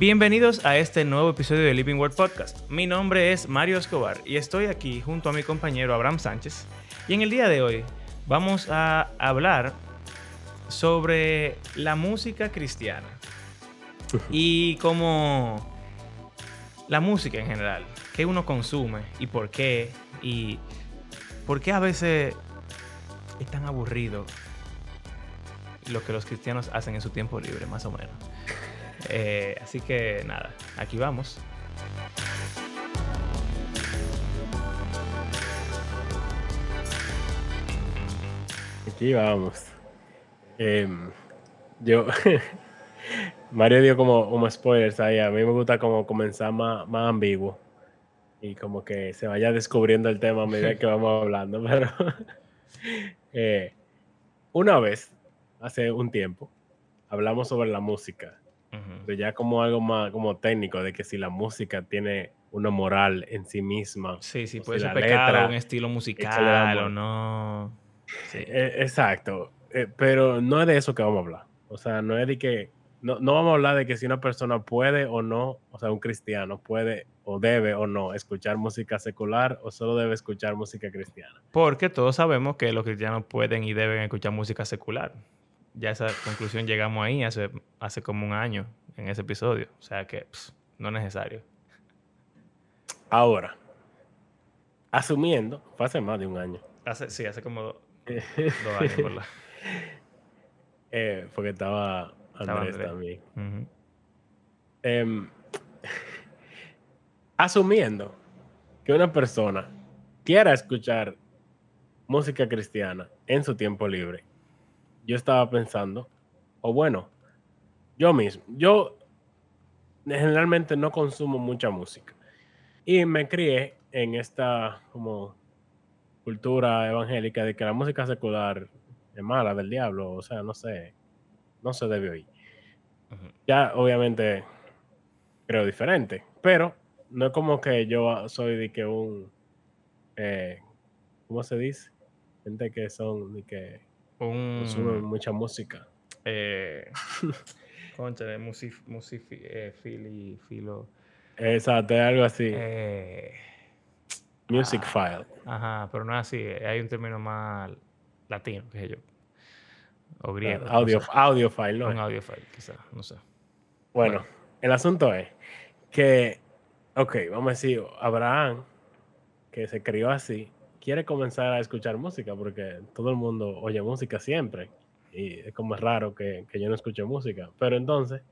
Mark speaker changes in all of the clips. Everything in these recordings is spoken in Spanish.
Speaker 1: Bienvenidos a este nuevo episodio de Living World Podcast. Mi nombre es Mario Escobar y estoy aquí junto a mi compañero Abraham Sánchez. Y en el día de hoy vamos a hablar sobre la música cristiana y cómo la música en general, qué uno consume y por qué y por qué a veces es tan aburrido lo que los cristianos hacen en su tiempo libre, más o menos. Eh, así que nada, aquí vamos.
Speaker 2: Aquí vamos. Em, yo, Mario dio como, como spoilers ahí. A mí me gusta como comenzar más, más ambiguo y como que se vaya descubriendo el tema a medida que vamos hablando. Pero eh, una vez, hace un tiempo, hablamos sobre la música. Pero ya como algo más como técnico, de que si la música tiene una moral en sí misma.
Speaker 1: Sí, sí, puede ser pecado, un estilo musical o no.
Speaker 2: Sí. Eh, exacto. Eh, pero no es de eso que vamos a hablar. O sea, no es de que. No, no vamos a hablar de que si una persona puede o no, o sea, un cristiano puede o debe o no escuchar música secular o solo debe escuchar música cristiana.
Speaker 1: Porque todos sabemos que los cristianos pueden y deben escuchar música secular. Ya esa conclusión llegamos ahí hace, hace como un año en ese episodio. O sea que no es necesario.
Speaker 2: Ahora, asumiendo, fue hace más de un año.
Speaker 1: Hace, sí, hace como dos años, ¿verdad?
Speaker 2: Eh, porque estaba Andrés, también. Em, asumiendo que una persona quiera escuchar música cristiana en su tiempo libre, yo estaba pensando, o bueno, yo mismo, yo generalmente no consumo mucha música y me crié en esta como cultura evangélica de que la música secular es mala del diablo, o sea, no sé, no se debe oír. Ya obviamente creo diferente, pero no es como que yo soy de que un, eh, ¿cómo se dice? Gente que son de que consumen mucha música.
Speaker 1: Eh, concha de musif, eh, fili, filo.
Speaker 2: Exacto, algo así. Eh, Music ah, file.
Speaker 1: Ajá, pero no es así. Hay un término más latino, que sé yo. O griego.
Speaker 2: audio, audio file, ¿no?
Speaker 1: Un audio file, quizás, no sé.
Speaker 2: Bueno, el asunto es que, ok, vamos a decir, Abraham, que se crió así, quiere comenzar a escuchar música porque todo el mundo oye música siempre. Y es como es raro que, que yo no escuche música. Pero entonces,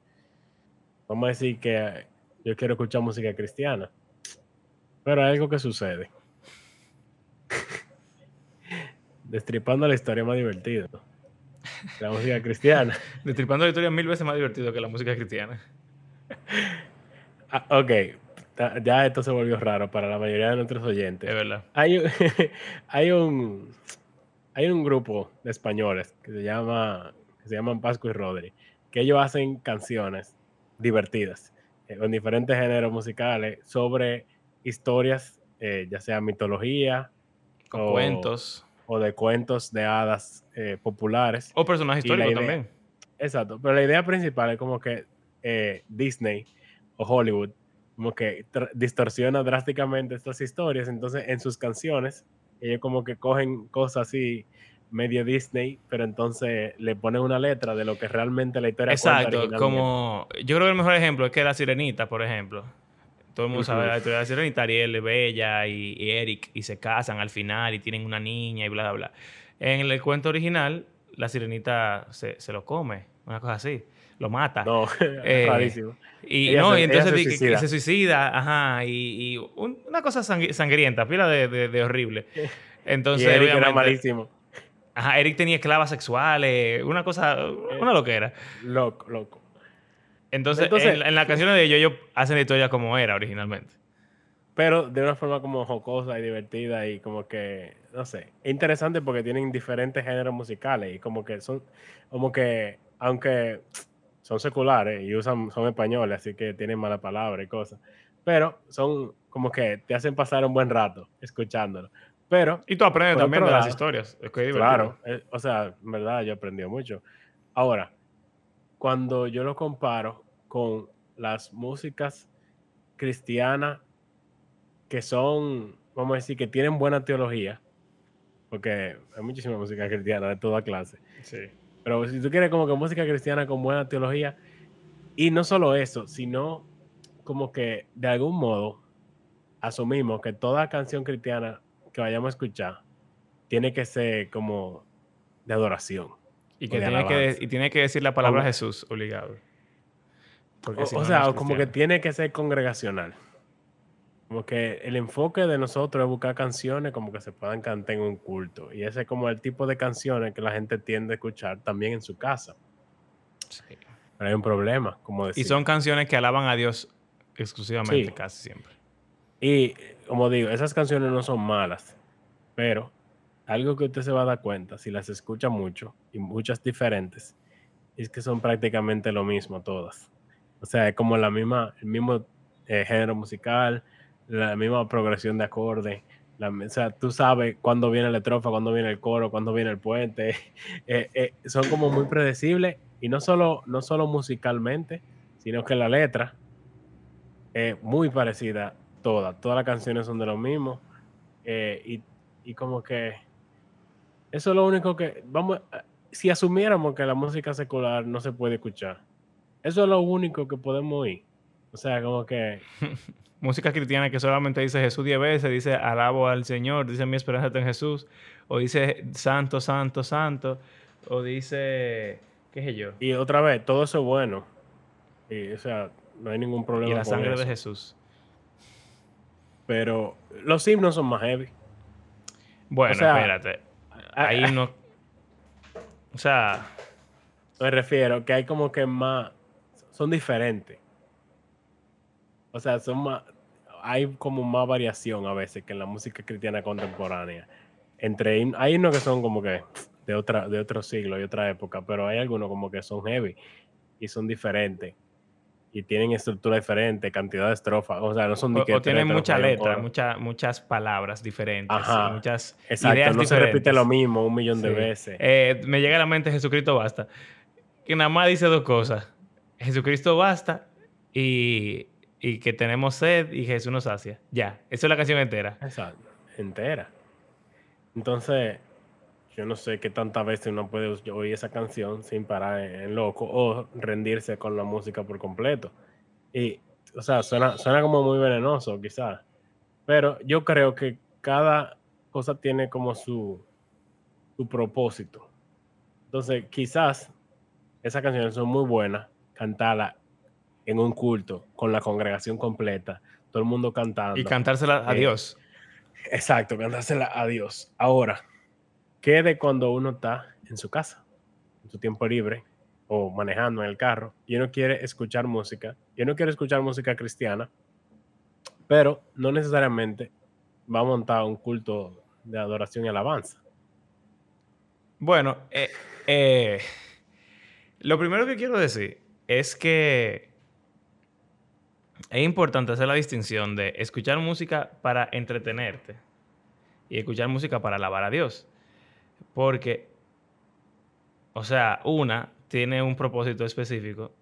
Speaker 2: vamos a decir que yo quiero escuchar música cristiana. Pero hay algo que sucede. Destripando la historia más divertido. La música cristiana.
Speaker 1: Destripando la historia mil veces más divertido que la música cristiana.
Speaker 2: Ah, ok, ya esto se volvió raro para la mayoría de nuestros oyentes.
Speaker 1: Es verdad.
Speaker 2: Hay, hay, un, hay un grupo de españoles que se llama que se llaman Pascu y Rodri, que ellos hacen canciones divertidas eh, con diferentes géneros musicales sobre historias, eh, ya sea mitología
Speaker 1: o cuentos.
Speaker 2: O de cuentos de hadas eh, populares.
Speaker 1: O personajes históricos también.
Speaker 2: Exacto, pero la idea principal es como que eh, Disney o Hollywood como que distorsiona drásticamente estas historias, entonces en sus canciones ellos como que cogen cosas así medio Disney, pero entonces le ponen una letra de lo que realmente la historia
Speaker 1: Exacto, como yo creo que el mejor ejemplo es que la Sirenita, por ejemplo. Todo el mundo sabe la historia de la Sirenita, Ariel, Bella y, Eric, y se casan al final y tienen una niña y bla, bla, bla. En el cuento original, la Sirenita se, se lo come, una cosa así lo mata.
Speaker 2: No, eh, rarísimo.
Speaker 1: Y, no, y entonces se suicida. se suicida, ajá, y, y una cosa sangrienta, pila de, de, horrible. Entonces,
Speaker 2: y Eric era malísimo.
Speaker 1: Ajá, Eric tenía esclavas sexuales, una cosa, una loquera.
Speaker 2: Loco, loco.
Speaker 1: Entonces, en, las canciones de ellos, ellos hacen la historia como era originalmente.
Speaker 2: Pero de una forma como jocosa y divertida y como que, no sé, interesante porque tienen diferentes géneros musicales y como que son, como que, aunque son seculares y usan, son españoles, así que tienen mala palabra y cosas. Pero son como que te hacen pasar un buen rato escuchándolo. Pero.
Speaker 1: Y tú aprendes también de las historias. Es que
Speaker 2: claro, eh, o sea, en verdad yo he aprendido mucho. Ahora, cuando yo lo comparo con las músicas cristianas que son, vamos a decir, que tienen buena teología, porque hay muchísima música cristiana de toda clase.
Speaker 1: Sí.
Speaker 2: Pero si tú quieres como que música cristiana con buena teología, y no solo eso, sino como que de algún modo asumimos que toda canción cristiana que vayamos a escuchar tiene que ser como de adoración.
Speaker 1: Y, que tiene que, y tiene que decir la palabra
Speaker 2: Como-
Speaker 1: Jesús obligado. Porque
Speaker 2: O,
Speaker 1: si
Speaker 2: o sea,
Speaker 1: no
Speaker 2: como que tiene que ser congregacional. Como que el enfoque de nosotros es buscar canciones como que se puedan cantar en un culto. Y ese es como el tipo de canciones que la gente tiende a escuchar también en su casa.
Speaker 1: Sí.
Speaker 2: Pero hay un problema, como decir.
Speaker 1: Y son canciones que alaban a Dios exclusivamente,
Speaker 2: Sí.
Speaker 1: casi siempre.
Speaker 2: Y como digo, esas canciones no son malas, pero algo que usted se va a dar cuenta si las escucha mucho y muchas diferentes, es que son prácticamente lo mismo todas. O sea, es como la misma, el mismo eh, género musical, la misma progresión de acordes. la o sea, tú sabes cuándo viene la estrofa, cuándo viene el coro, cuándo viene el puente. Eh, eh, son como muy predecibles y no solo, no solo musicalmente, sino que la letra es muy parecida todas. Todas las canciones son de lo mismo. eh, y, y como que eso es lo único que vamos si asumiéramos que la música secular no se puede escuchar eso es lo único que podemos oír o sea como que
Speaker 1: Música cristiana que solamente dice Jesús diez veces, dice alabo al Señor, dice mi esperanza está en Jesús, o dice santo, santo, santo, o dice, qué sé yo,
Speaker 2: y otra vez todo eso es bueno y, o sea no hay ningún problema
Speaker 1: y la
Speaker 2: con
Speaker 1: sangre
Speaker 2: eso.
Speaker 1: de Jesús.
Speaker 2: pero los himnos son más heavy
Speaker 1: Bueno,
Speaker 2: sea,
Speaker 1: espérate.
Speaker 2: a-
Speaker 1: no. O sea,
Speaker 2: me refiero que hay como que más son diferentes o sea son más hay como más variación a veces que en la música cristiana contemporánea entre hay unos que son como que de otra de otro siglo y otra época pero hay algunos como que son heavy y son diferentes y tienen estructura diferente cantidad de estrofas o sea no son de
Speaker 1: o,
Speaker 2: que
Speaker 1: o tienen mucha letra, mucha- muchas palabras diferentes,
Speaker 2: Ajá,
Speaker 1: muchas
Speaker 2: exacto
Speaker 1: ideas
Speaker 2: no se repite
Speaker 1: diferentes.
Speaker 2: lo mismo un millón de
Speaker 1: Sí.
Speaker 2: veces
Speaker 1: Eh, me llega a la mente Jesucristo basta. Que nada más dice dos cosas. Jesucristo basta y, y que tenemos sed y Jesús nos sacia. Ya, esa es la canción entera.
Speaker 2: Exacto, entera. Entonces, yo no sé qué tantas veces uno puede oír esa canción sin parar en, loco o rendirse con la música por completo. Y, o sea, suena, suena como muy venenoso, quizás. Pero yo creo que cada cosa tiene como su, su propósito. Entonces, quizás esas canciones son muy buenas, cantarlas en un culto, con la congregación completa, todo el mundo cantando.
Speaker 1: Y cantársela a
Speaker 2: Eh,
Speaker 1: Dios.
Speaker 2: Exacto, cantársela a Dios. Ahora, ¿qué de cuando uno está en su casa, en su tiempo libre, o manejando en el carro, y uno quiere escuchar música, y uno quiere escuchar música cristiana, pero no necesariamente va a montar un culto de adoración y alabanza?
Speaker 1: Bueno, eh, eh, lo primero que quiero decir es que es importante hacer la distinción de escuchar música para entretenerte y escuchar música para alabar a Dios. Porque, o sea, una tiene un propósito específico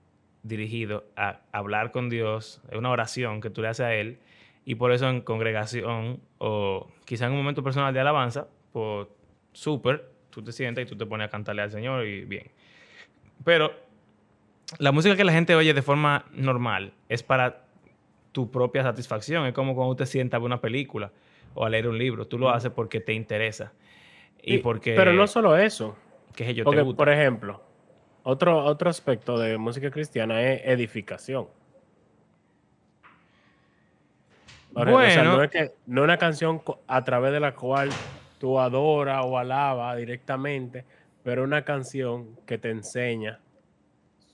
Speaker 1: dirigido a hablar con Dios, es una oración que tú le haces a Él, y por eso en congregación o quizá en un momento personal de alabanza, pues súper, tú te sientas y tú te pones a cantarle al Señor y bien. Pero la música que la gente oye de forma normal es para tu propia satisfacción. Es como cuando te sientas a ver una película o a leer un libro. Tú lo haces porque te interesa. Y,
Speaker 2: Y-
Speaker 1: porque...
Speaker 2: Pero no solo eso,
Speaker 1: sé yo, te
Speaker 2: porque,
Speaker 1: gusta.
Speaker 2: por ejemplo, otro, otro aspecto de música cristiana es edificación. Por ejemplo, o sea,
Speaker 1: Bueno.
Speaker 2: no es que no es una canción a través de la cual tú adoras o alabas directamente, pero una canción que te enseña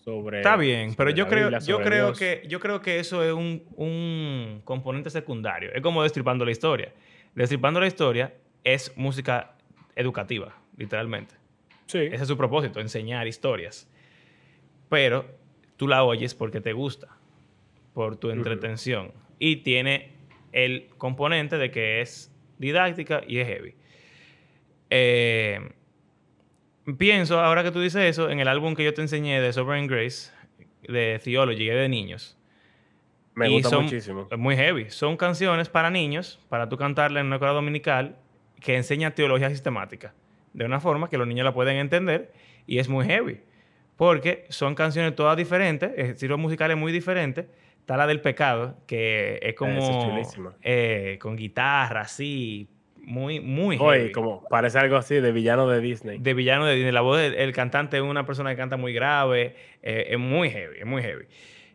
Speaker 2: sobre
Speaker 1: Está bien, pero
Speaker 2: sobre
Speaker 1: yo
Speaker 2: la
Speaker 1: creo,
Speaker 2: Biblia,
Speaker 1: yo creo
Speaker 2: Dios.
Speaker 1: que yo creo que eso es un, un componente secundario. Es como destripando la historia. Destripando la historia es música educativa, literalmente.
Speaker 2: sí,
Speaker 1: Ese es su propósito, enseñar historias. Pero tú la oyes porque te gusta, por tu entretención. Y tiene el componente de que es didáctica y es heavy. Eh, pienso, ahora que tú dices eso, en el álbum que yo te enseñé de Sovereign Grace, de Theology, es de niños.
Speaker 2: Me
Speaker 1: Y
Speaker 2: gusta
Speaker 1: son-
Speaker 2: muchísimo.
Speaker 1: Es muy heavy. Son canciones para niños, para tú cantarla en una escuela dominical, que enseña teología sistemática. De una forma que los niños la pueden entender y es muy heavy. Porque son canciones todas diferentes, estilos musicales muy diferentes. Está la del pecado, que es como
Speaker 2: es chulísima.
Speaker 1: eh, con guitarra, así, muy, muy
Speaker 2: Oye, como parece algo así de villano de Disney.
Speaker 1: De villano de Disney. La voz del el cantante es una persona que canta muy grave. eh, es muy heavy, es muy heavy.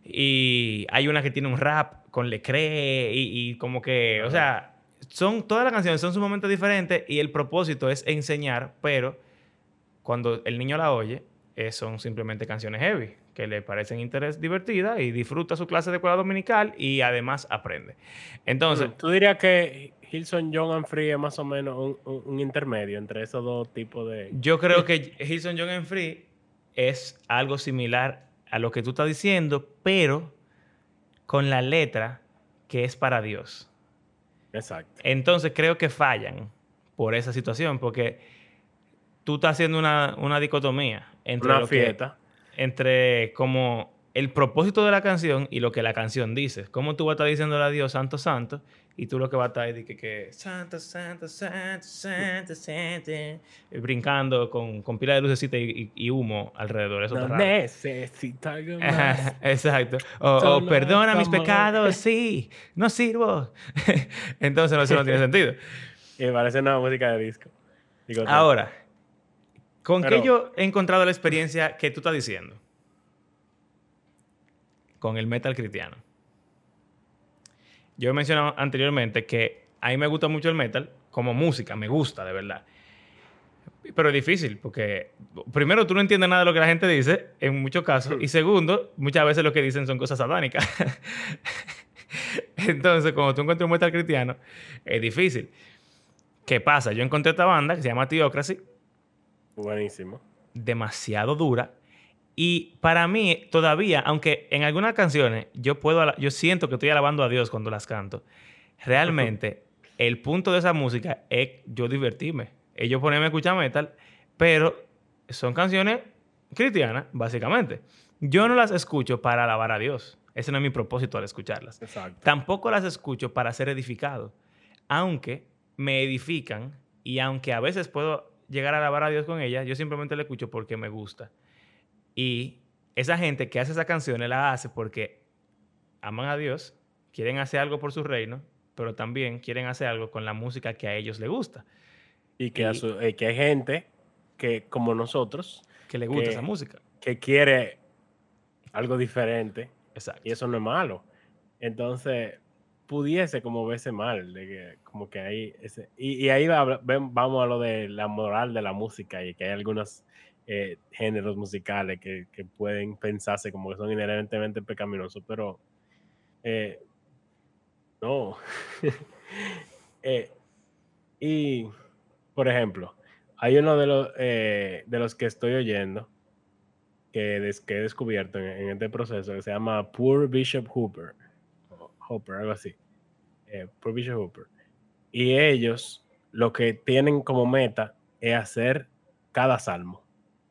Speaker 1: Y hay una que tiene un rap con Le Cree y, y como que, o sea, son, todas las canciones son sumamente diferentes y el propósito es enseñar, pero cuando el niño la oye, eh, son simplemente canciones heavy, que le parecen interés divertidas y disfruta su clase de escuela dominical y además aprende. Entonces,
Speaker 2: ¿Tú dirías que Hilson John and Free es más o menos un, un- un intermedio entre esos dos tipos de...
Speaker 1: Yo creo que Hilson John and Free es algo similar a lo que tú estás diciendo, pero con la letra que es para Dios.
Speaker 2: Exacto.
Speaker 1: Entonces creo que fallan por esa situación, porque tú estás haciendo una, una dicotomía entre,
Speaker 2: Una
Speaker 1: lo que-
Speaker 2: fiesta.
Speaker 1: entre como el propósito de la canción y lo que la canción dice. Cómo tú vas a estar diciéndole a Dios santo, santo, y tú lo que vas a estar es de que, que santo, santo, santo, santo, santo, brincando con, con pila de lucecita y, y- y humo alrededor. Eso
Speaker 2: No
Speaker 1: está raro.
Speaker 2: necesito algo más.
Speaker 1: Exacto. O, o,
Speaker 2: Solo
Speaker 1: perdona mis pecados, sí, no sirvo. Entonces no, eso no tiene sentido.
Speaker 2: Y parece una música de disco. Digo,
Speaker 1: Ahora, ¿con qué
Speaker 2: Pero-
Speaker 1: yo he encontrado la experiencia que tú estás diciendo? Con el metal cristiano. Yo he mencionado anteriormente que a mí me gusta mucho el metal como música, me gusta de verdad. Pero es difícil porque, primero, tú no entiendes nada de lo que la gente dice, en muchos casos, y segundo, muchas veces lo que dicen son cosas satánicas. Entonces, cuando tú encuentras un metal cristiano, es difícil. ¿Qué pasa? Yo encontré esta banda que se llama Theocracy,
Speaker 2: Buenísimo.
Speaker 1: demasiado dura. Y para mí, todavía, aunque en algunas canciones yo puedo, yo siento que estoy alabando a Dios cuando las canto, realmente el punto de esa música es yo divertirme. Ellos ponerme a escuchar metal, pero son canciones cristianas, básicamente. Yo no las escucho para alabar a Dios. Ese no es mi propósito al escucharlas.
Speaker 2: Exacto.
Speaker 1: Tampoco las escucho para ser edificado, aunque me edifican y aunque a veces puedo llegar a alabar a Dios con ellas, yo simplemente la escucho porque me gusta. Y esa gente que hace esas canciones la hace porque aman a Dios, quieren hacer algo por su reino, pero también quieren hacer algo con la música que a ellos les gusta,
Speaker 2: Y que, a su- eh, que hay gente que, como nosotros,
Speaker 1: que les gusta
Speaker 2: Que-
Speaker 1: esa música.
Speaker 2: que quiere algo diferente
Speaker 1: Exacto.
Speaker 2: y eso no es malo. Entonces, pudiese como verse mal, de que como que hay ese... Y, y ahí va- vamos a lo de la moral de la música y que hay algunos eh, géneros musicales que, que pueden pensarse como que son inherentemente pecaminosos, pero eh, no. Eh, y, por ejemplo, hay uno de los, de los que estoy oyendo que, que he descubierto en, este proceso que se llama Poor Bishop Hooper. Hooper, algo así. Poor Bishop Hooper. Y ellos lo que tienen como meta es hacer cada salmo.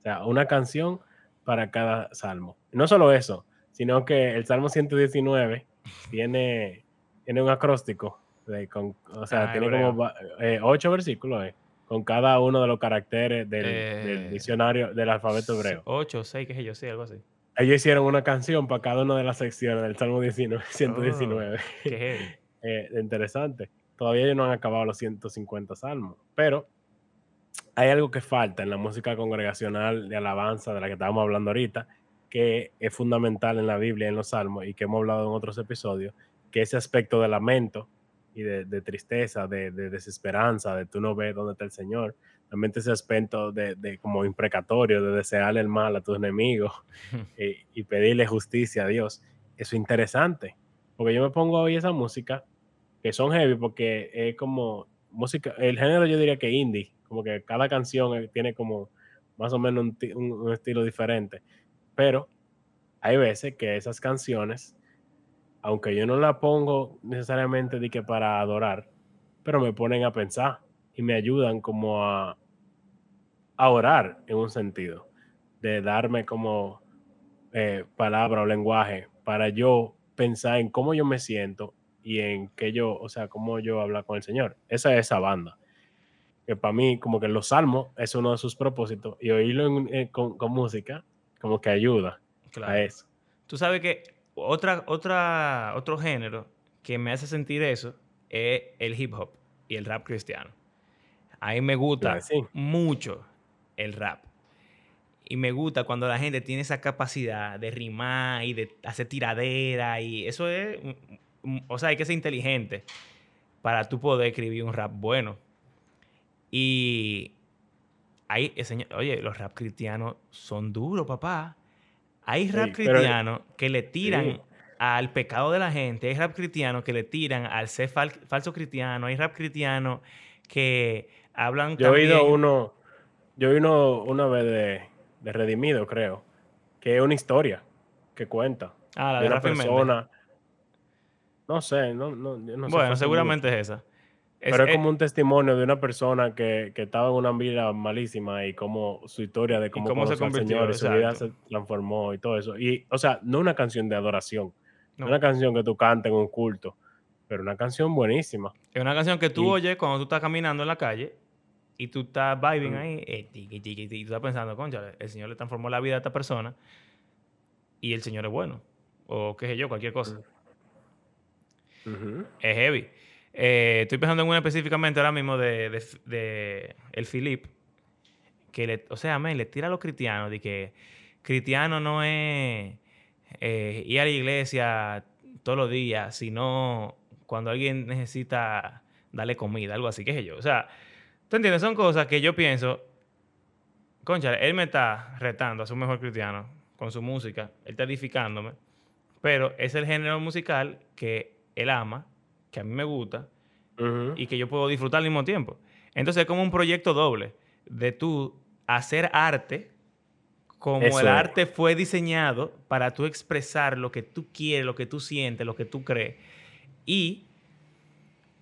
Speaker 2: Sea, una canción para cada salmo. No solo eso, sino que el Salmo 119 tiene, tiene un acróstico. de- con- o sea,
Speaker 1: Ah,
Speaker 2: tiene
Speaker 1: hebreo.
Speaker 2: como eh, ocho versículos eh, con cada uno de los caracteres del, del
Speaker 1: Eh,
Speaker 2: diccionario del alfabeto hebreo.
Speaker 1: 8, 6, qué sé yo, sí, algo así.
Speaker 2: Ellos hicieron una canción para cada una de las secciones del Salmo 19, 119.
Speaker 1: Qué heavy.
Speaker 2: Eh, interesante. Todavía ellos no han acabado los 150 salmos, pero hay algo que falta en la música congregacional de alabanza de la que estábamos hablando ahorita, que es fundamental en la Biblia, en los salmos, y que hemos hablado en otros episodios, que ese aspecto de lamento y de, de tristeza, de, de desesperanza, de tú no ves dónde está el Señor, también ese aspecto de, de como imprecatorio, de desearle el mal a tus enemigos y, y pedirle justicia a Dios. Eso es interesante, porque yo me pongo oír esa música, que son heavy, porque es como música, el género yo diría que indie, como que cada canción eh, tiene como más o menos un, un- un estilo diferente, pero hay veces que esas canciones, aunque yo no la pongo necesariamente de que para adorar, pero me ponen a pensar y me ayudan como a, orar en un sentido, de darme como eh, palabra o lenguaje para yo pensar en cómo yo me siento y en que yo, o sea, cómo yo hablar con el Señor. Esa es esa banda. Que para mí, como que los salmos es uno de sus propósitos y oírlo eh, con, música, como que ayuda a eso.
Speaker 1: Tú sabes que otra, otra, otro género que me hace sentir eso es el hip hop y el rap cristiano. A mí me gusta mucho el rap. Y me gusta cuando la gente tiene esa capacidad de rimar y de hacer tiradera. Y eso es. O sea, hay que ser inteligente para tú poder escribir un rap bueno. Y. Hay, oye, los rap cristianos son duros, papá. Hay rap cristianos que le tiran al pecado de la gente. Hay rap cristianos que le tiran al ser falso cristiano. Hay rap cristianos que hablan.
Speaker 2: Yo he oído uno. Yo he oído una vez de de Redimido, creo, que es una historia que cuenta.
Speaker 1: Ah, la de, una persona.
Speaker 2: No sé, no, no, no
Speaker 1: sé. Bueno, seguramente es esa.
Speaker 2: Pero es, como un testimonio de una persona que, que, estaba en una vida malísima y como su historia de cómo, se convirtió, Señor, su vida se transformó y todo eso. Y, o sea, no una canción de adoración, no. una canción que tú cantes en un culto, pero una canción buenísima.
Speaker 1: Es una canción que tú oyes cuando tú estás caminando en la calle y tú estás vibing ahí, eh, y tú estás pensando, concha, el Señor le transformó la vida a esta persona y el Señor es bueno. O qué sé yo, cualquier cosa. Es heavy. Eh, estoy pensando en una específicamente ahora mismo de, de, el Philip, que o sea, le tira a los cristianos de que cristiano no es eh, ir a la iglesia todos los días, sino cuando alguien necesita darle comida, algo así, qué sé yo. O sea, ¿Tú entiendes? Son cosas que yo pienso, concha, él me está retando a un mejor cristiano con su música, él está edificándome, pero es el género musical que él ama, que a mí me gusta y que yo puedo disfrutar al mismo tiempo. Entonces es como un proyecto doble de tú hacer arte como el arte fue diseñado para tú expresar lo que tú quieres, lo que tú sientes, lo que tú crees. Y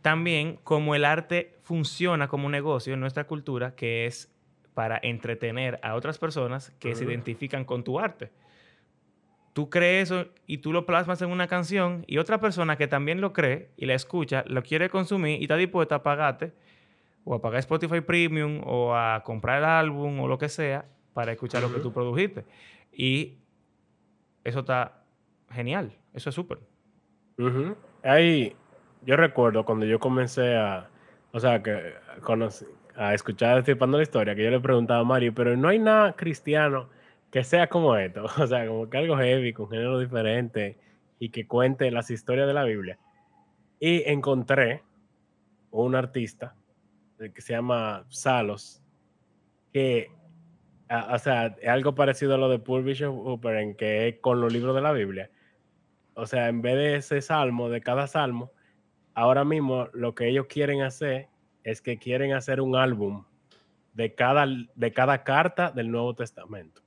Speaker 1: también como el arte funciona como un negocio en nuestra cultura, que es para entretener a otras personas que se identifican con tu arte. Tú crees eso y tú lo plasmas en una canción y otra persona que también lo cree y la escucha, lo quiere consumir y está dispuesta a pagarte o a pagar Spotify Premium o a comprar el álbum o lo que sea para escuchar lo que tú produjiste. Y eso está genial, eso es súper.
Speaker 2: Hay, yo recuerdo cuando yo comencé a, o sea, que a escuchar la Historia, que yo le preguntaba a Mario, pero no hay nada cristiano que sea como esto, o sea, como que algo heavy, con género diferente y que cuente las historias de la Biblia. Y encontré un artista que se llama Salos, que, o sea, es algo parecido a lo de Paul Bishop Hooper, en que con los libros de la Biblia. O sea, en vez de ese salmo, de cada salmo, ahora mismo lo que ellos quieren hacer es que quieren hacer un álbum de cada, de cada carta del Nuevo Testamento.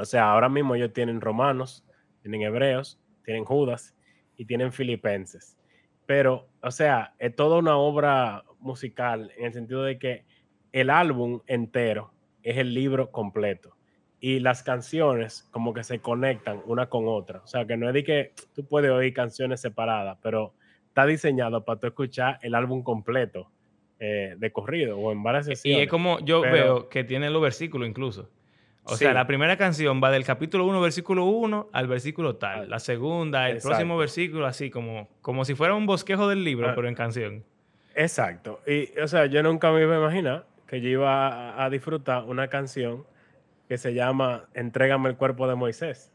Speaker 2: O sea, ahora mismo ellos tienen romanos, tienen hebreos, tienen judas y tienen filipenses. Pero, o sea, es toda una obra musical en el sentido de que el álbum entero es el libro completo y las canciones como que se conectan una con otra. O sea, que no es de que tú puedes oír canciones separadas, pero está diseñado para tú escuchar el álbum completo eh, de corrido o en varias sesiones.
Speaker 1: Y es como yo veo que tiene los versículos incluso. O sea, la primera canción va del capítulo 1, versículo 1 al versículo tal. La segunda, el próximo versículo, así como, como si fuera un bosquejo del libro, ah. pero en canción.
Speaker 2: Exacto. Y, o sea, yo nunca me iba a imaginar que yo iba a disfrutar una canción que se llama Entrégame el cuerpo de Moisés.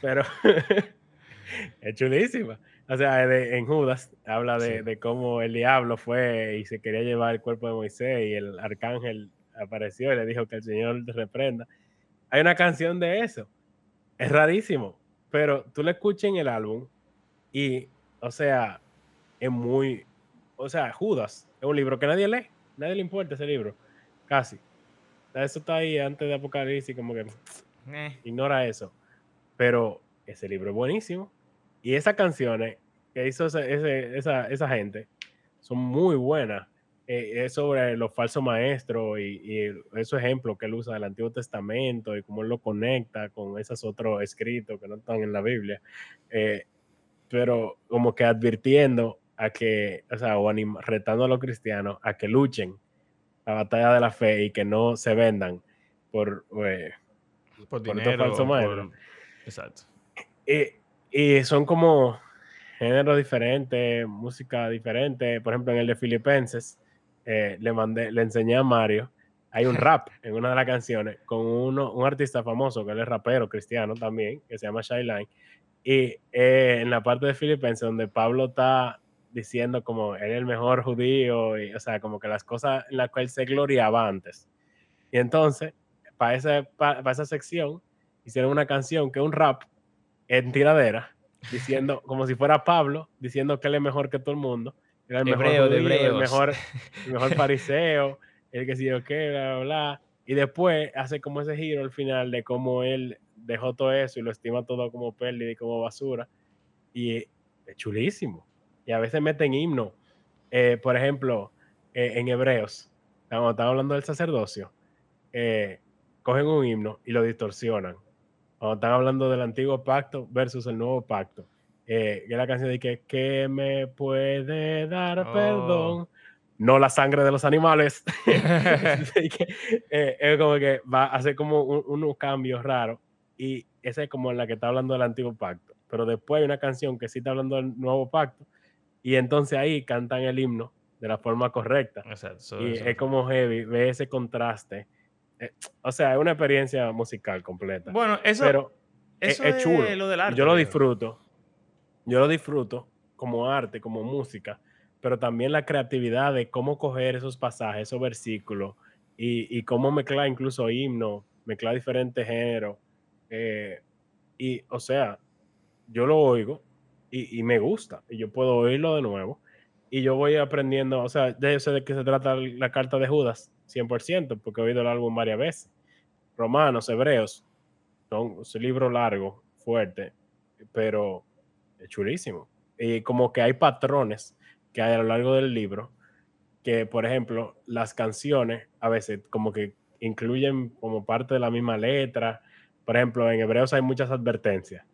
Speaker 2: Pero es chulísima. O sea, en Judas habla de, cómo el diablo fue y se quería llevar el cuerpo de Moisés y el arcángel apareció y le dijo que el Señor te reprenda. Hay una canción de eso. Es rarísimo, pero tú le escuchas en el álbum y, o sea, es muy, o sea, Judas es un libro que nadie lee, nadie le importa ese libro, casi. Eso está ahí antes de Apocalipsis, como que eh. ignora eso. Pero ese libro es buenísimo. Y esas canciones que hizo esa, gente son muy buenas. Eh, es sobre los falsos maestros y, esos ejemplos que él usa del Antiguo Testamento y cómo él lo conecta con esos otros escritos que no están en la Biblia. Eh, pero como que advirtiendo a que, o sea, o retando a los cristianos a que luchen la batalla de la fe y que no se vendan por, eh,
Speaker 1: por, dinero. Por... Exacto.
Speaker 2: Y, son como géneros diferentes, música diferente. Por ejemplo, en el de Filipenses, eh, le mandé, le enseñé a Mario. Hay un rap en una de las canciones con uno, un artista famoso que él es rapero cristiano también, que se llama Shyline. Y eh, en la parte de Filipenses, donde Pablo está diciendo como él es el mejor judío, y, o sea, como que las cosas en las él se gloriaba antes. Y entonces, para esa, para esa sección, hicieron una canción que es un rap en tiradera, diciendo, como si fuera Pablo, diciendo que él es mejor que todo el mundo. Era el mejor el mejor, el mejor fariseo, el que sí o qué, bla, bla, bla. Y después hace como ese giro al final de cómo él dejó todo eso y lo estima todo como pérdida y como basura. Y es chulísimo y a veces meten himno. Eh, por ejemplo, eh, en Hebreos, cuando están hablando del sacerdocio, eh, cogen un himno y lo distorsionan. Cuando están hablando del antiguo pacto versus el nuevo pacto, que es la canción de que, ¿qué me puede dar oh. perdón? No la sangre de los animales. es como que va a hacer como unos cambios raros. Y esa es como la que está hablando del antiguo pacto. Pero después hay una canción que sí está hablando del nuevo pacto y entonces ahí cantan el himno de la forma correcta. Exacto, y es como heavy, ve ese contraste. Eh, o sea, es una experiencia musical completa.
Speaker 1: Bueno, eso, pero es, chulo. Lo del arte,
Speaker 2: yo lo disfruto. Yo lo disfruto como arte, como música, pero también la creatividad de cómo coger esos pasajes, esos versículos y, y cómo mezclar incluso himno, mezclar diferentes géneros. Eh, y, o sea, yo lo oigo y, me gusta. Y yo puedo oírlo de nuevo. Y yo voy aprendiendo, o sea, de eso de qué se trata la carta de Judas, 100%, porque he oído el álbum varias veces. Romanos, Hebreos, son un libro largo, fuerte, pero es chulísimo. Y como que hay patrones que hay a lo largo del libro, que por ejemplo, las canciones a veces como que incluyen como parte de la misma letra. Por ejemplo, en Hebreos hay muchas advertencias.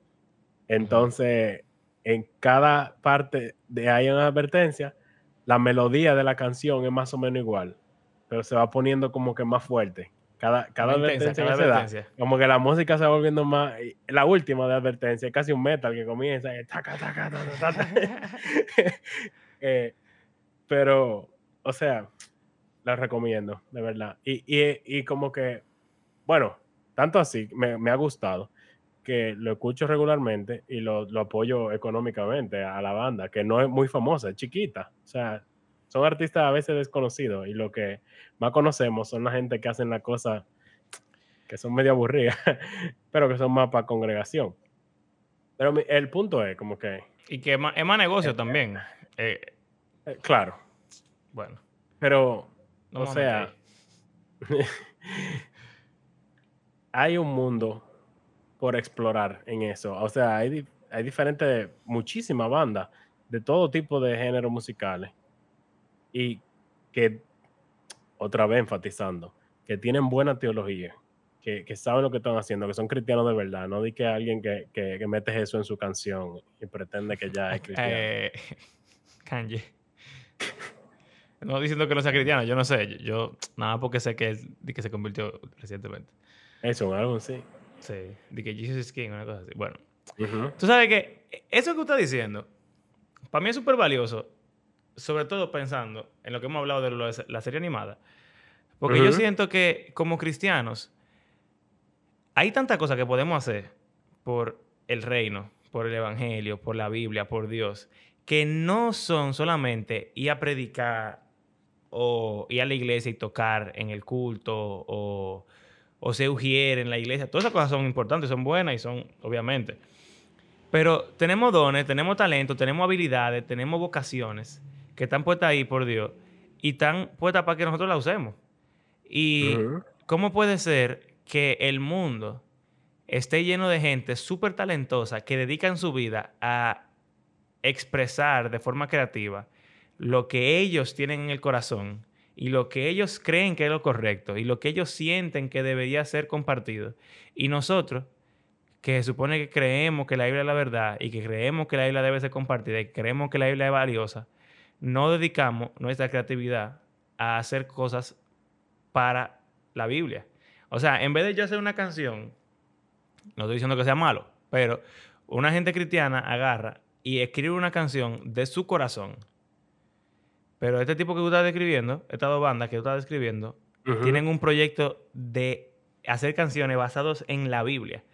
Speaker 2: Entonces, en cada parte de ahí una advertencia, la melodía de la canción es más o menos igual, pero se va poniendo como que más fuerte. Cada, cada advertencia que se da, como que la música se va volviendo más. La última de advertencia es casi un metal que comienza. Eh, pero, o sea, la recomiendo, de verdad. Y, y, y como que, bueno, tanto así, me, me ha gustado que lo escucho regularmente y lo, apoyo económicamente a la banda, que no es muy famosa, es chiquita. O sea, son artistas a veces desconocidos y lo que más conocemos son la gente que hacen la cosa que son medio aburridas, pero que son más para congregación. Pero el punto es como que...
Speaker 1: Y que es más, negocio también.
Speaker 2: Eh, eh, claro.
Speaker 1: Bueno.
Speaker 2: Pero, o sea, hay un mundo por explorar en eso. O sea, hay, hay diferentes, muchísimas bandas de todo tipo de géneros musicales y que, otra vez enfatizando, que tienen buena teología, que, que, saben lo que están haciendo, que son cristianos de verdad, no di que alguien que, que, que mete eso en su canción y pretende que ya es cristiano. Eh,
Speaker 1: Kanye. No diciendo que no sea cristiano, yo no sé, yo, nada porque sé que, que se convirtió recientemente.
Speaker 2: Eso, algo sí.
Speaker 1: Sí, de que Jesus is King, una cosa así. Bueno, tú sabes que eso que usted está diciendo, para mí es súper valioso, sobre todo pensando en lo que hemos hablado de la serie animada. Porque yo siento que como cristianos, hay tantas cosas que podemos hacer por el reino, por el evangelio, por la Biblia, por Dios, que no son solamente ir a predicar o ir a la iglesia y tocar en el culto o o se en la iglesia. Todas esas cosas son importantes, son buenas y son, obviamente. Pero tenemos dones, tenemos talento, tenemos habilidades, tenemos vocaciones que están puestas ahí por Dios y están puestas para que nosotros las usemos. Y cómo puede ser que el mundo esté lleno de gente súper talentosa que dedican su vida a expresar de forma creativa lo que ellos tienen en el corazón y lo que ellos creen que es lo correcto y lo que ellos sienten que debería ser compartido. Y nosotros, que se supone que creemos que la Biblia es la verdad y que creemos que la Biblia debe ser compartida y que creemos que la Biblia es valiosa, no dedicamos nuestra creatividad a hacer cosas para la Biblia. O sea, en vez de yo hacer una canción, no estoy diciendo que sea malo, pero una gente cristiana agarra y escribe una canción de su corazón. Pero este tipo que tú estás describiendo, estas dos bandas que tú estás describiendo, tienen un proyecto de hacer canciones basados en la Biblia.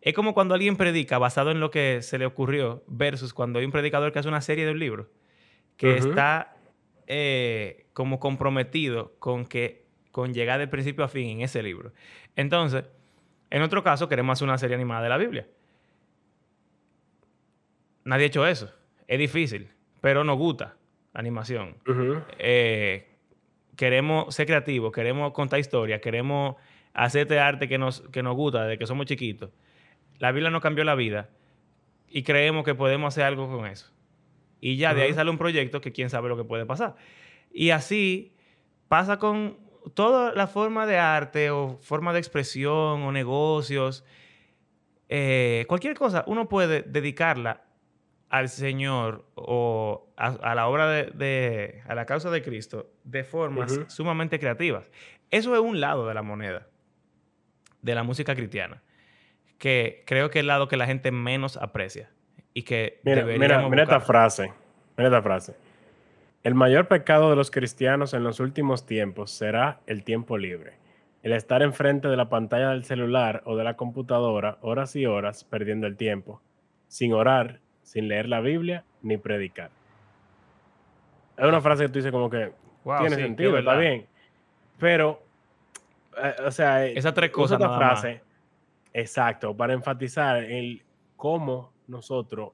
Speaker 1: Es como cuando alguien predica basado en lo que se le ocurrió versus cuando hay un predicador que hace una serie de un libro que está eh, como comprometido con que con llegar de principio a fin en ese libro. Entonces, en otro caso, queremos hacer una serie animada de la Biblia. Nadie ha hecho eso. Es difícil, pero nos gusta la animación. Eh, queremos ser creativos, queremos contar historias, queremos hacer este arte que nos, que nos gusta desde que somos chiquitos la Biblia nos cambió la vida y creemos que podemos hacer algo con eso. Y ya de ahí sale un proyecto que quién sabe lo que puede pasar. Y así pasa con toda la forma de arte o forma de expresión o negocios. Eh, cualquier cosa, uno puede dedicarla al Señor o a, la obra de, a la causa de Cristo de formas sumamente creativas. Eso es un lado de la moneda de la música cristiana que creo que es el lado que la gente menos aprecia y que
Speaker 2: mira, mira, mira esta frase, mira esta frase. El mayor pecado de los cristianos en los últimos tiempos será el tiempo libre. El estar enfrente de la pantalla del celular o de la computadora horas y horas perdiendo el tiempo, sin orar, sin leer la Biblia ni predicar. Es una frase que tú dices como que tiene sentido, está bien. Pero, eh, o sea,
Speaker 1: esas tres cosas. Esa frase,
Speaker 2: Exacto, para enfatizar el cómo nosotros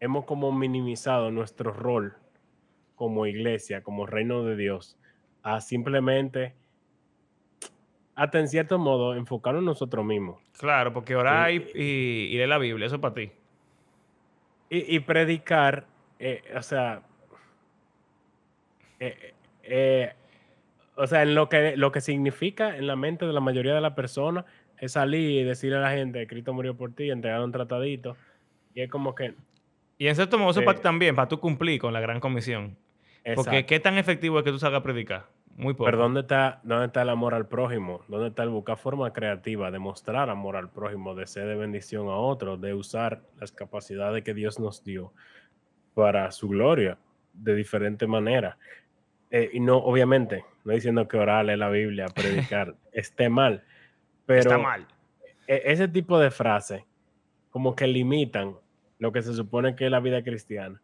Speaker 2: hemos como minimizado nuestro rol como iglesia, como reino de Dios, a simplemente, hasta en cierto modo, enfocarnos en nosotros mismos.
Speaker 1: Claro, porque orar y, y, leer la Biblia, eso es para ti.
Speaker 2: Y, predicar, eh, o sea, eh, eh, o sea, en lo que, lo que significa en la mente de la mayoría de las personas es salir y decirle a la gente, Cristo murió por ti, entregar un tratadito. Y es como que...
Speaker 1: Y en cierto modo eso para ti también, para tú cumplir con la gran comisión. Porque qué tan efectivo es que tú salgas a predicar. Muy poco.
Speaker 2: Pero ¿dónde está, ¿dónde está el amor al prójimo? ¿Dónde está el buscar forma creativa de mostrar amor al prójimo, de ser de bendición a otro, de usar las capacidades que Dios nos dio para su gloria de diferente manera? Eh, y no, obviamente, no diciendo que orarle la Biblia, predicar, esté mal. Pero
Speaker 1: Está mal.
Speaker 2: E, ese tipo de frases como que limitan lo que se supone que es la vida cristiana.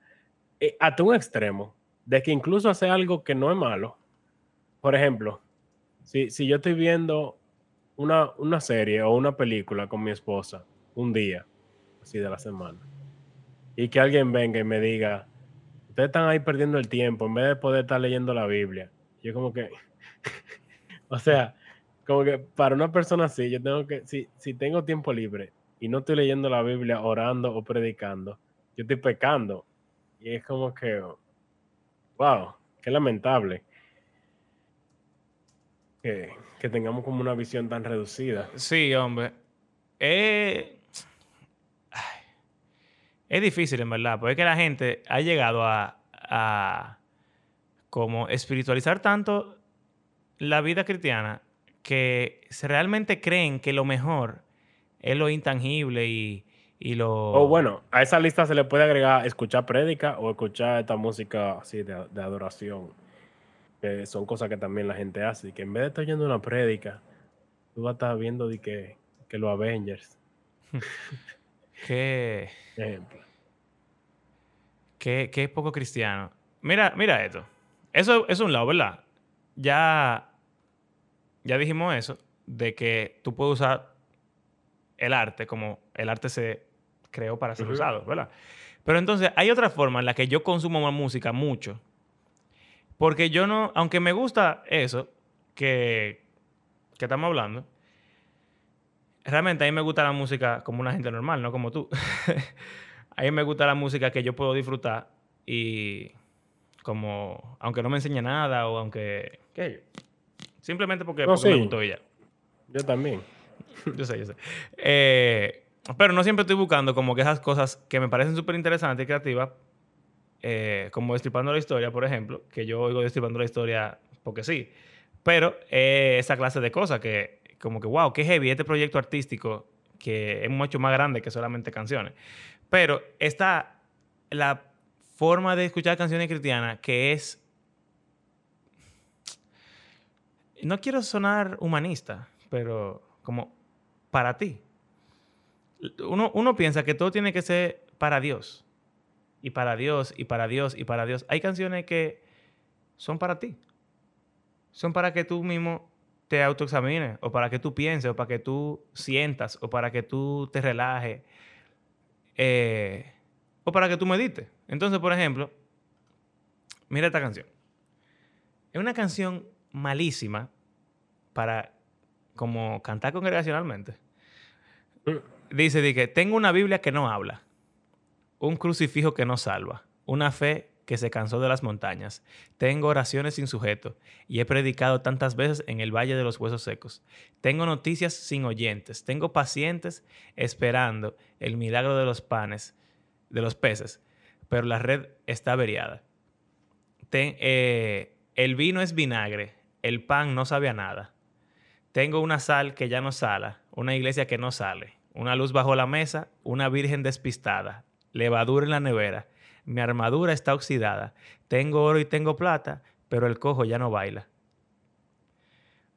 Speaker 2: Hasta un extremo de que incluso hace algo que no es malo. Por ejemplo, si, si yo estoy viendo una, una, serie o una película con mi esposa un día, así de la semana, y que alguien venga y me diga, ustedes están ahí perdiendo el tiempo en vez de poder estar leyendo la Biblia. Yo como que, o sea, como que para una persona así, yo tengo que, si, si tengo tiempo libre y no estoy leyendo la Biblia, orando o predicando, yo estoy pecando. Y es como que, wow, qué lamentable que, tengamos como una visión tan reducida.
Speaker 1: Sí, hombre. es difícil, en verdad, porque es que la gente ha llegado a, a como espiritualizar tanto la vida cristiana que realmente creen que lo mejor es lo intangible y, lo...
Speaker 2: O bueno, a esa lista se le puede agregar escuchar prédica o escuchar esta música así de, adoración. Que son cosas que también la gente hace. Y que en vez de estar oyendo una prédica, tú vas a estar viendo de que, que los Avengers.
Speaker 1: qué... Qué, qué poco cristiano. Mira, mira esto. Eso es un lado, ¿verdad? Ya ya dijimos eso, de que tú puedes usar el arte como el arte se creó para ser usado, ¿verdad? Pero entonces hay otra forma en la que yo consumo música mucho. Porque yo no, aunque me gusta eso que, que estamos hablando, realmente a mí me gusta la música como una gente normal, no como tú. a mí me gusta la música que yo puedo disfrutar y como, aunque no me enseñe nada o aunque, ¿qué? Simplemente porque, me gustó ella.
Speaker 2: Yo también.
Speaker 1: yo sé, yo sé. Eh, pero no siempre estoy buscando como que esas cosas que me parecen súper interesantes y creativas, eh, como Destripando la Historia, por ejemplo, que yo oigo Destripando la Historia porque sí. Pero eh, esa clase de cosas que, como que, wow, qué heavy este proyecto artístico que es mucho más grande que solamente canciones. Pero está la forma de escuchar canciones cristianas que es... No quiero sonar humanista, pero como para ti. Uno, uno piensa que todo tiene que ser para Dios. Y para Dios, y para Dios, y para Dios. Hay canciones que son para ti. Son para que tú mismo te autoexamines, o para que tú pienses, o para que tú sientas, o para que tú te relajes, eh, o para que tú medites. Entonces, por ejemplo, mira esta canción. Es una canción malísima para como cantar congregacionalmente. Dice, dice, tengo una Biblia que no habla, un crucifijo que no salva, una fe que se cansó de las montañas. Tengo oraciones sin sujeto y he predicado tantas veces en el Valle de los Huesos Secos. Tengo noticias sin oyentes. Tengo pacientes esperando el milagro de los panes, de los peces, pero la red está averiada. Eh, el vino es vinagre, el pan no sabe a nada. Tengo una sal que ya no sala, una iglesia que no sale, una luz bajo la mesa, una virgen despistada, levadura en la nevera mi armadura está oxidada, tengo oro y tengo plata, pero el cojo ya no baila.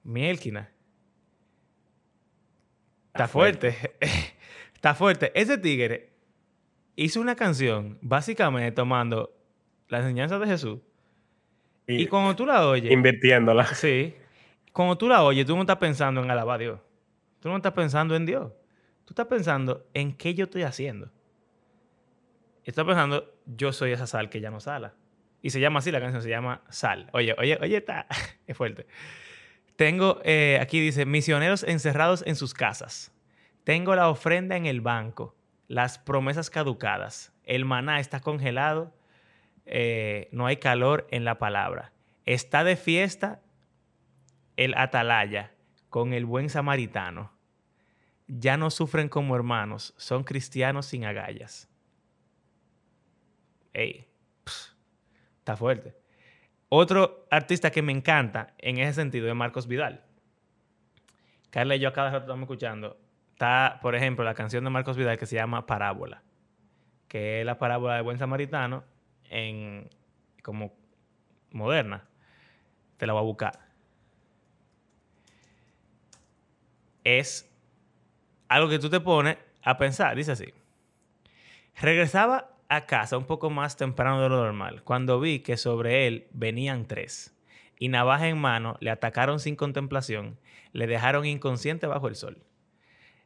Speaker 1: Mielquina. Está fuerte. está fuerte. Ese tigre hizo una canción básicamente tomando la enseñanza de Jesús. Y, y, cuando tú la oyes.
Speaker 2: Invirtiéndola.
Speaker 1: Sí. Cuando tú la oyes, tú no estás pensando en alabar a Dios. Tú no estás pensando en Dios. Tú estás pensando en qué yo estoy haciendo. Estás pensando, yo soy esa sal que ya no sala. Y se llama así, la canción se llama Sal. Oye, oye, oye, está, es fuerte. Tengo, eh, aquí dice, misioneros encerrados en sus casas. Tengo la ofrenda en el banco, las promesas caducadas, el maná está congelado, eh, no hay calor en la palabra. Está de fiesta el atalaya con el buen samaritano. Ya no sufren como hermanos, son cristianos sin agallas hey, está fuerte. Otro artista que me encanta en ese sentido es Marcos Vidal. Carla y yo cada rato estamos escuchando. Está, por ejemplo, la canción de Marcos Vidal que se llama Parábola, que es la parábola de buen samaritano en como moderna. Te la voy a buscar. Es algo que tú te pones a pensar. Dice así. Regresaba a casa un poco más temprano de lo normal, cuando vi que sobre él venían tres, y navaja en mano le atacaron sin contemplación, le dejaron inconsciente bajo el sol.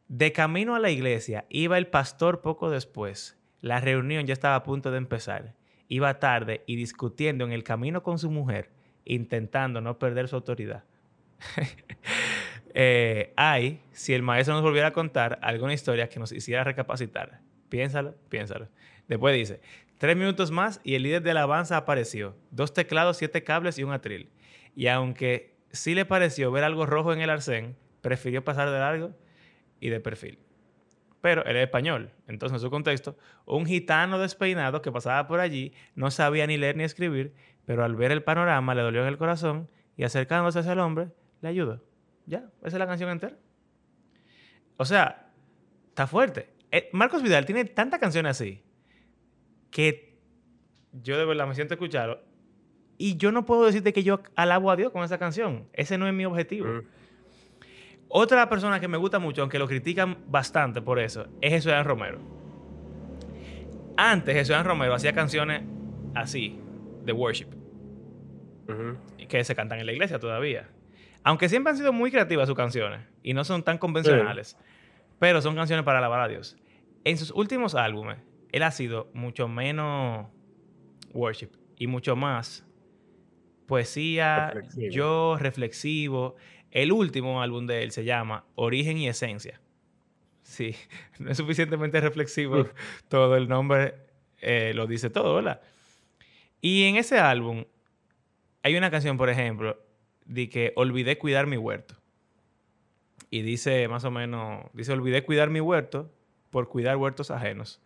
Speaker 1: De camino a la iglesia iba el pastor poco después. La reunión ya estaba a punto de empezar. Iba tarde y discutiendo en el camino con su mujer, intentando no perder su autoridad. eh, ay, si el maestro nos volviera a contar alguna historia que nos hiciera recapacitar. Piénsalo, piénsalo. Después dice, tres minutos más y el líder de alabanza apareció. Dos teclados, siete cables y un atril. Y aunque sí le pareció ver algo rojo en el arcén, prefirió pasar de largo y de perfil. Pero él es español, entonces en su contexto, un gitano despeinado que pasaba por allí no sabía ni leer ni escribir, pero al ver el panorama le dolió en el corazón y acercándose hacia el hombre, le ayudó. Ya, esa es la canción entera. O sea, está fuerte. Eh, Marcos Vidal tiene tantas canciones así que yo de verdad me siento escucharlo. Y yo no puedo decirte que yo alabo a Dios con esa canción. Ese no es mi objetivo. Mm. Otra persona que me gusta mucho, aunque lo critican bastante por eso, es Jesús Romero. Antes Jesús Romero hacía canciones así, de worship, que se cantan en la iglesia todavía. Aunque siempre han sido muy creativas sus canciones y no son tan convencionales, pero son canciones para alabar a Dios. En sus últimos álbumes, él ha sido mucho menos worship y mucho más poesía, yo, reflexivo. El último álbum de él se llama Origen y Esencia. Sí, no es suficientemente reflexivo. todo el nombre eh, lo dice todo, ¿verdad? Y en ese álbum hay una canción, por ejemplo, de que olvidé cuidar mi huerto. Y dice más o menos, dice, olvidé cuidar mi huerto por cuidar huertos ajenos.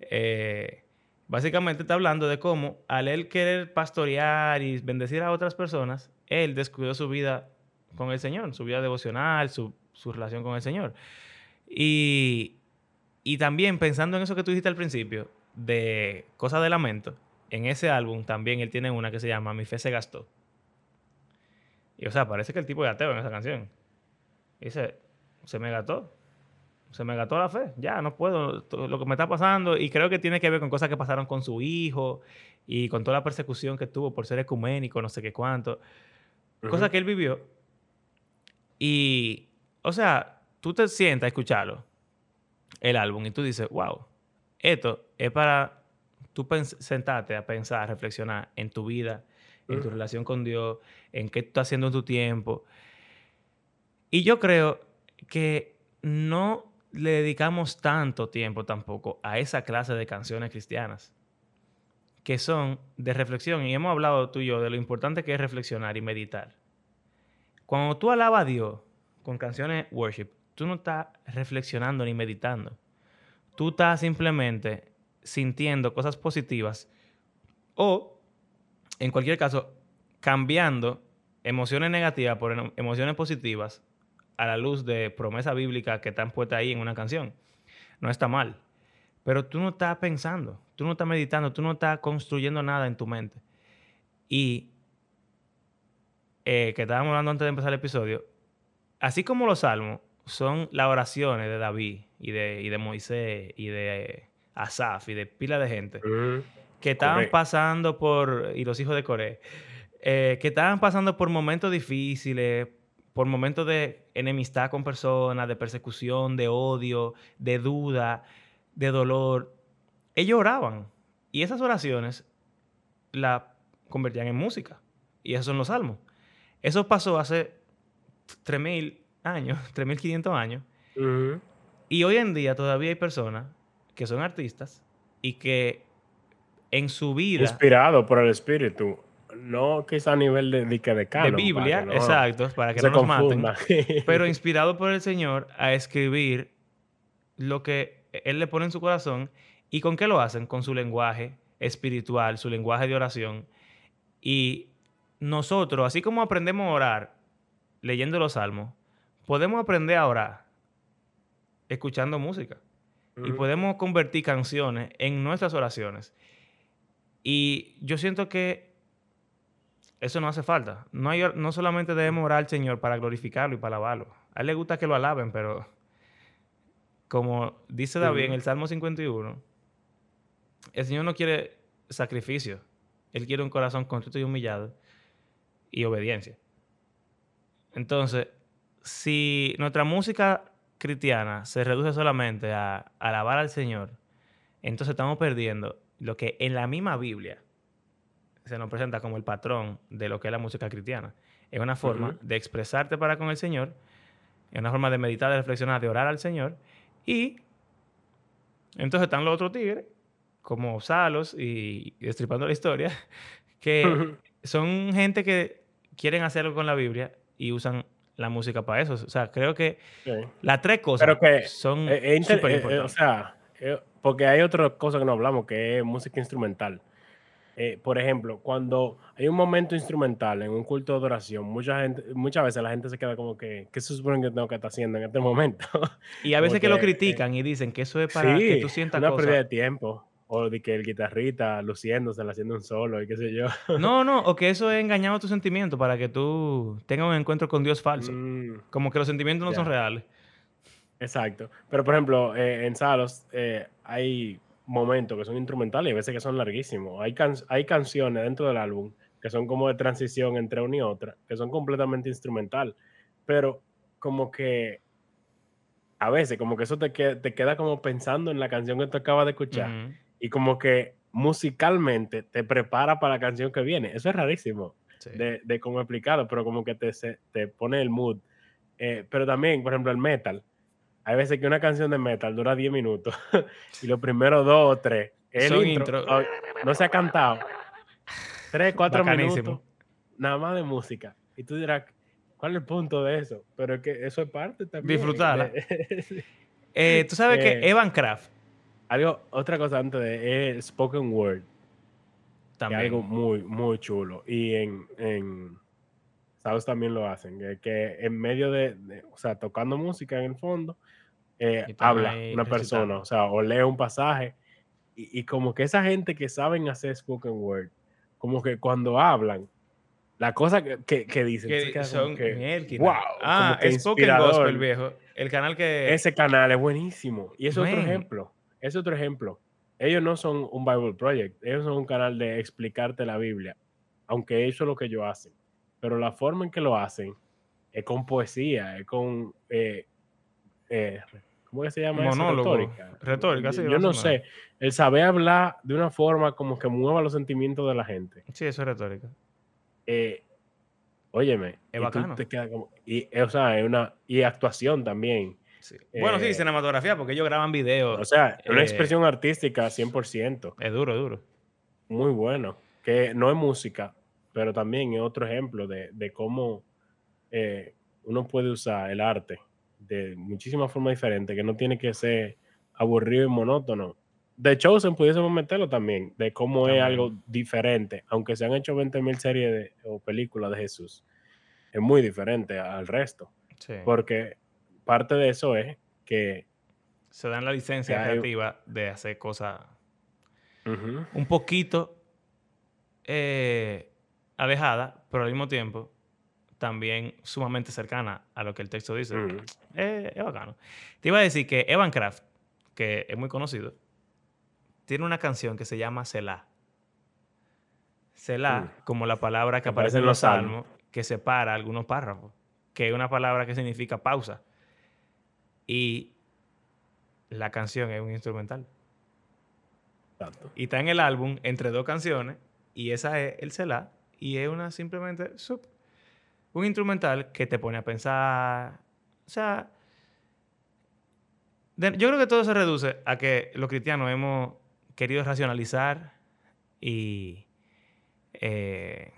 Speaker 1: Eh, básicamente está hablando de cómo al él querer pastorear y bendecir a otras personas, él descuidó su vida con el Señor, su vida devocional, su, su relación con el Señor. Y, y también pensando en eso que tú dijiste al principio, de Cosas de Lamento, en ese álbum también él tiene una que se llama Mi fe se gastó. Y o sea, parece que el tipo es ateo en esa canción. Y dice, se me gastó. Se me gastó la fe. Ya, no puedo. Lo que me está pasando. Y creo que tiene que ver con cosas que pasaron con su hijo y con toda la persecución que tuvo por ser ecuménico, no sé qué cuánto. Cosas que él vivió. Y, o sea, tú te sientas a escucharlo, el álbum, y tú dices, wow, esto es para tú sentarte a pensar, a reflexionar en tu vida, en tu relación con Dios, en qué tú estás haciendo en tu tiempo. Y yo creo que no le dedicamos tanto tiempo tampoco a esa clase de canciones cristianas que son de reflexión. Y hemos hablado tú y yo de lo importante que es reflexionar y meditar. Cuando tú alabas a Dios con canciones worship, tú no estás reflexionando ni meditando. Tú estás simplemente sintiendo cosas positivas o, en cualquier caso, cambiando emociones negativas por emociones positivas a la luz de promesa bíblica que están puestas ahí en una canción. No está mal. Pero tú no estás pensando, tú no estás meditando, tú no estás construyendo nada en tu mente. Y eh, que estábamos hablando antes de empezar el episodio, así como los salmos son las oraciones de David y de, y de Moisés y de Asaf y de pila de gente que estaban pasando por, y los hijos de Coré, eh, que estaban pasando por momentos difíciles, por momentos de enemistad con personas, de persecución, de odio, de duda, de dolor. Ellos oraban y esas oraciones la convertían en música y esos son los salmos. Eso pasó hace 3.000 años, 3.500 años. Y hoy en día todavía hay personas que son artistas y que en su vida...
Speaker 2: Inspirado por el espíritu. No quizá a nivel de, de, de,
Speaker 1: de Biblia, exacto, para que no nos maten. pero inspirado por el Señor a escribir lo que Él le pone en su corazón. ¿Y con qué lo hacen? Con su lenguaje espiritual, su lenguaje de oración. Y nosotros, así como aprendemos a orar leyendo los salmos, podemos aprender a orar escuchando música. Y podemos convertir canciones en nuestras oraciones. Y yo siento que eso no hace falta. No, hay, no solamente debemos orar al Señor para glorificarlo y para alabarlo. A él le gusta que lo alaben, pero como dice David en el Salmo 51, el Señor no quiere sacrificio. Él quiere un corazón contrito y humillado y obediencia. Entonces, si nuestra música cristiana se reduce solamente a, alabar al Señor, entonces estamos perdiendo lo que en la misma Biblia se nos presenta como el patrón de lo que es la música cristiana. Es una forma de expresarte para con el Señor, es una forma de meditar, de reflexionar, de orar al Señor. Y entonces están los otros tigres, como Salos y, y Destripando la Historia, que son gente que quieren hacerlo con la Biblia y usan la música para eso. O sea, creo que las tres cosas son
Speaker 2: eh, súper importantes. o sea, eh, porque hay otra cosa que no hablamos, que es música instrumental. Eh, por ejemplo, cuando hay un momento instrumental en un culto de adoración, mucha gente, muchas veces la gente se queda como que, ¿qué se supone que tengo que estar haciendo en este momento?
Speaker 1: Y a veces que, lo critican y dicen que eso es para que tú sientas
Speaker 2: una pérdida de tiempo. O de que el guitarrista luciéndose, haciendo un solo y qué sé yo.
Speaker 1: No, no, o que eso es engañado a tus sentimientos para que tú tengas un encuentro con Dios falso. Mm. Como que los sentimientos no son reales.
Speaker 2: Exacto. Pero por ejemplo, eh, en Salos eh, hay momentos que son instrumentales y a veces que son larguísimos. Hay, hay canciones dentro del álbum que son como de transición entre una y otra, que son completamente instrumental. Pero como que a veces como que eso te, te queda como pensando en la canción que tú acabas de escuchar y como que musicalmente te prepara para la canción que viene. Eso es rarísimo de, de, cómo explicarlo, pero como que te, te pone el mood. Eh, pero también, por ejemplo, el metal. Hay veces que una canción de metal dura 10 minutos y los primeros dos o tres, el intro, no se ha cantado. 3, 4 minutos, nada más de música. Y tú dirás, ¿Cuál es el punto de eso? Pero es que eso es parte también.
Speaker 1: Disfrutarla. Eh, Tú sabes
Speaker 2: Eh,
Speaker 1: que Evan Kraft
Speaker 2: algo, otra cosa antes de spoken word,
Speaker 1: también.
Speaker 2: algo muy, muy chulo. Y en, en South también lo hacen, que, que en medio de, de- o sea, tocando música en el fondo, eh, habla una persona, o sea, o lee un pasaje. Y, y como que esa gente que saben hacer spoken word, como que cuando hablan, la cosa que, que, que dicen,
Speaker 1: que son
Speaker 2: que, wow,
Speaker 1: Ah,
Speaker 2: como que
Speaker 1: Spoken. Gospel, viejo. El canal que.
Speaker 2: Ese canal es buenísimo. Y es otro ejemplo. Es otro ejemplo. Ellos no son un Bible Project. Ellos son un canal de explicarte la Biblia. Aunque eso es lo que ellos hacen. Pero la forma en que lo hacen es con poesía, es con... eh, eh, ¿Cómo que se llama eso?
Speaker 1: Monólogo.
Speaker 2: Retórica.
Speaker 1: Retórica, sí,
Speaker 2: Yo no sé. El saber hablar de una forma como que mueva los sentimientos de la gente.
Speaker 1: Sí, eso es retórica.
Speaker 2: Eh, óyeme.
Speaker 1: Es
Speaker 2: y tú
Speaker 1: bacano.
Speaker 2: te quedas como- y, o sea, es una... Y actuación también.
Speaker 1: Sí. Bueno, sí,
Speaker 2: Eh,
Speaker 1: cinematografía, porque ellos graban videos.
Speaker 2: O sea, una
Speaker 1: Eh,
Speaker 2: expresión artística 100%.
Speaker 1: es duro, es duro.
Speaker 2: Muy bueno. Que no es música, pero también es otro ejemplo de, de cómo eh, uno puede usar el arte de muchísimas formas diferentes, que no tiene que ser aburrido y monótono. De Chosen pudiésemos meterlo también, de cómo
Speaker 1: También.
Speaker 2: es algo diferente, aunque se han hecho 20.000 series de- o películas de Jesús. Es muy diferente al resto,
Speaker 1: Sí.
Speaker 2: porque parte de eso es que
Speaker 1: Se dan la licencia
Speaker 2: hay-
Speaker 1: creativa de hacer cosas un poquito eh, alejadas, pero al mismo tiempo también sumamente cercana a lo que el texto dice.
Speaker 2: ujú.
Speaker 1: Eh, es bacano. Te iba a decir que Evan Kraft, que es muy conocido, tiene una canción que se llama Selah. Selah,
Speaker 2: Mm.
Speaker 1: como la palabra que aparece en los
Speaker 2: los salmos.
Speaker 1: salmos, que separa algunos párrafos, que es una palabra que significa pausa. Y la canción es un instrumental.
Speaker 2: Exacto.
Speaker 1: Y está en el álbum entre dos canciones, y esa es el Selah, y es una simplemente un instrumental que te pone a pensar. O sea, de- yo creo que todo se reduce a que los cristianos hemos querido racionalizar y. eh,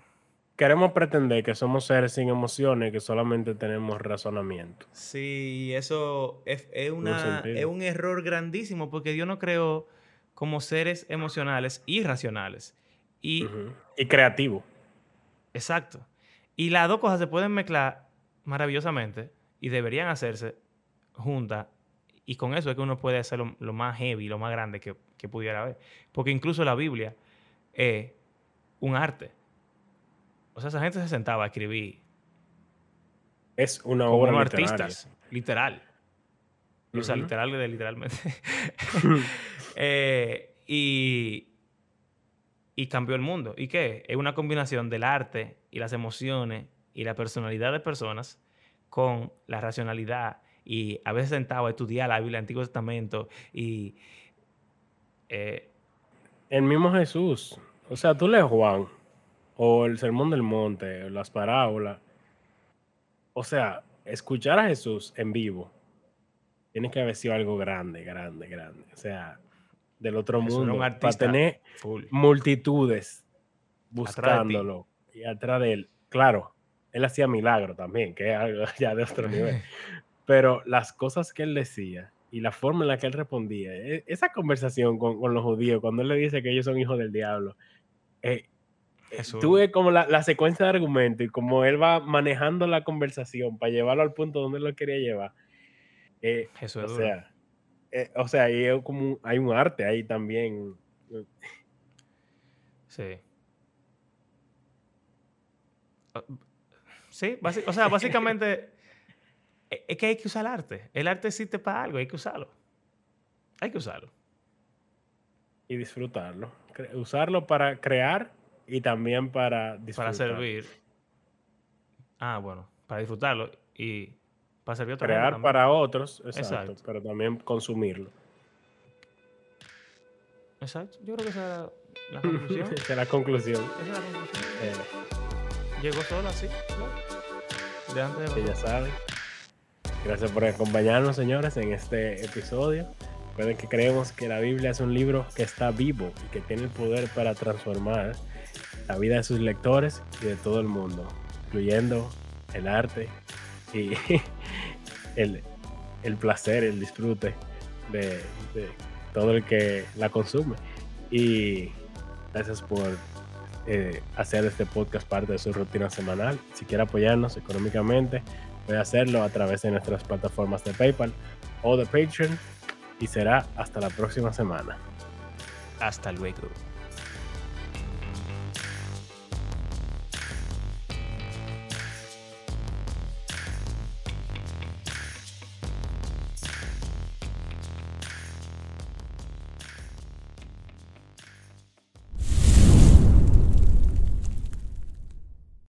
Speaker 2: Queremos pretender que somos seres sin emociones, que solamente tenemos razonamiento.
Speaker 1: Sí, eso es, es una,
Speaker 2: sentido.
Speaker 1: es un error grandísimo porque Dios nos creó como seres emocionales y racionales. Y,
Speaker 2: Ujú. Y creativo.
Speaker 1: exacto. Y las dos cosas se pueden mezclar maravillosamente y deberían hacerse juntas. Y con eso es que uno puede hacer lo, lo más heavy, lo más grande que, que pudiera haber. Porque incluso la Biblia es un arte. O sea, esa gente se sentaba a escribir
Speaker 2: Es una
Speaker 1: como
Speaker 2: obra literaria.
Speaker 1: artistas, literal. O sea, literal de literalmente. Eh, y, y cambió el mundo. ¿Y qué? Es una combinación del arte y las emociones y la personalidad de personas con la racionalidad y a veces sentado a estudiar la Biblia, el Antiguo Testamento y... eh,
Speaker 2: El mismo Jesús. O sea, tú lees Juan, o el Sermón del Monte, o las parábolas. O sea, escuchar a Jesús en vivo tiene que haber sido algo grande, grande, grande. O sea, del otro
Speaker 1: Jesús
Speaker 2: mundo.
Speaker 1: un
Speaker 2: Para tener
Speaker 1: full.
Speaker 2: multitudes
Speaker 1: Atrás
Speaker 2: buscándolo y atrás de él. Claro, él hacía milagro también, que es algo ya de otro nivel. Pero las cosas que él decía y la forma en la que él respondía, e- esa conversación con, con los judíos, cuando él le dice que ellos son hijos del diablo, eh,
Speaker 1: Jesús.
Speaker 2: tú ves como la, la secuencia de argumentos y como él va manejando la conversación para llevarlo al punto donde él lo quería llevar. Eh,
Speaker 1: Jesús
Speaker 2: o
Speaker 1: duro.
Speaker 2: sea, eh, o sea, es como hay un arte ahí también.
Speaker 1: Sí. Ah, Sí, o sea, básicamente e- es que hay que usar el arte. El arte existe para algo, hay que usarlo. Hay que usarlo.
Speaker 2: y disfrutarlo. Usarlo para crear y también para
Speaker 1: Para
Speaker 2: disfrutar.
Speaker 1: servir. Ah, bueno, para disfrutarlo y para servir a gente
Speaker 2: Crear
Speaker 1: también.
Speaker 2: para otros, exacto,
Speaker 1: Exacto.
Speaker 2: pero también consumirlo.
Speaker 1: Exacto. Yo creo que esa era la conclusión.
Speaker 2: Esa es la conclusión.
Speaker 1: Esa es la conclusión.
Speaker 2: eh,
Speaker 1: Llegó sola así. ¿no? De antes de
Speaker 2: que ya saben. Gracias por acompañarnos, señores, en este episodio. Recuerden que creemos que la Biblia es un libro que está vivo y que tiene el poder para transformar la vida de sus lectores y de todo el mundo, incluyendo el arte y el, el placer, el disfrute de, todo el que la consume. Y gracias por eh, hacer este podcast parte de su rutina semanal. Si quiere apoyarnos económicamente, puede hacerlo a través de nuestras plataformas de PayPal o de Patreon. Y será hasta la próxima semana.
Speaker 1: Hasta luego.